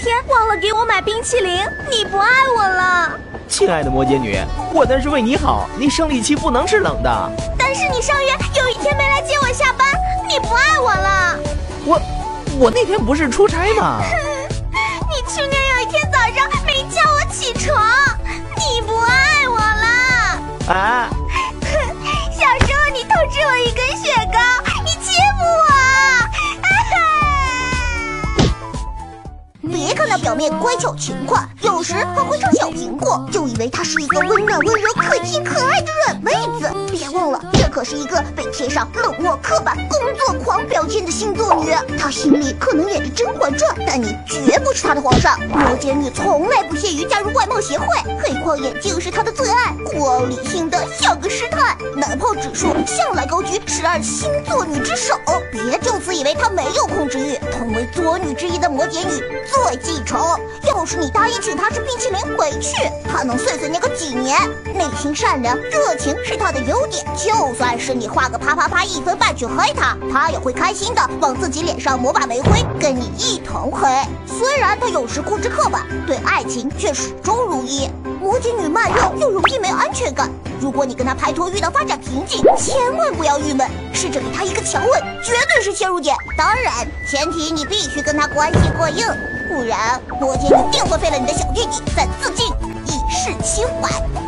天忘了给我买冰淇淋，你不爱我了。亲爱的摩羯女，我那是为你好，你生理期不能吃冷的。但是你上月有一天没来接我下班，你不爱我了。我，我那天不是出差吗？你去年有一天早上没叫我起床，你不爱我了。啊！看到表面乖巧勤快，有时还会唱小苹果，就以为她是一个温暖温柔、可亲可爱的软妹子。别忘了，这可是一个被贴上冷漠、刻板、工作狂标签的星座女。她心里可能演着《甄嬛传》，但你绝不是她的皇上。摩羯女从来不屑于加入外貌协会，黑框眼镜是她的最爱，孤傲理性的像个师太，奶泡指数向来高居十二星座女之首。别就此以为她没有控制欲，左女之一的摩羯女最记仇。要是你答应请她吃冰淇淋回去，她能碎碎念个几年。内心善良、热情是她的优点，就算是你画个啪啪啪一分半去黑她，她也会开心的往自己脸上抹把煤灰，跟你一同黑。虽然她有时固执刻板，对爱情却始终如一。摩羯女慢热又容易没安全感，如果你跟她拍拖遇到发展瓶颈，千万要郁闷，试着给他一个强吻，绝对是切入点。当然，前提你必须跟他关系过硬。不然，摩羯一定会废了你的小弟弟，再自尽，以示情怀。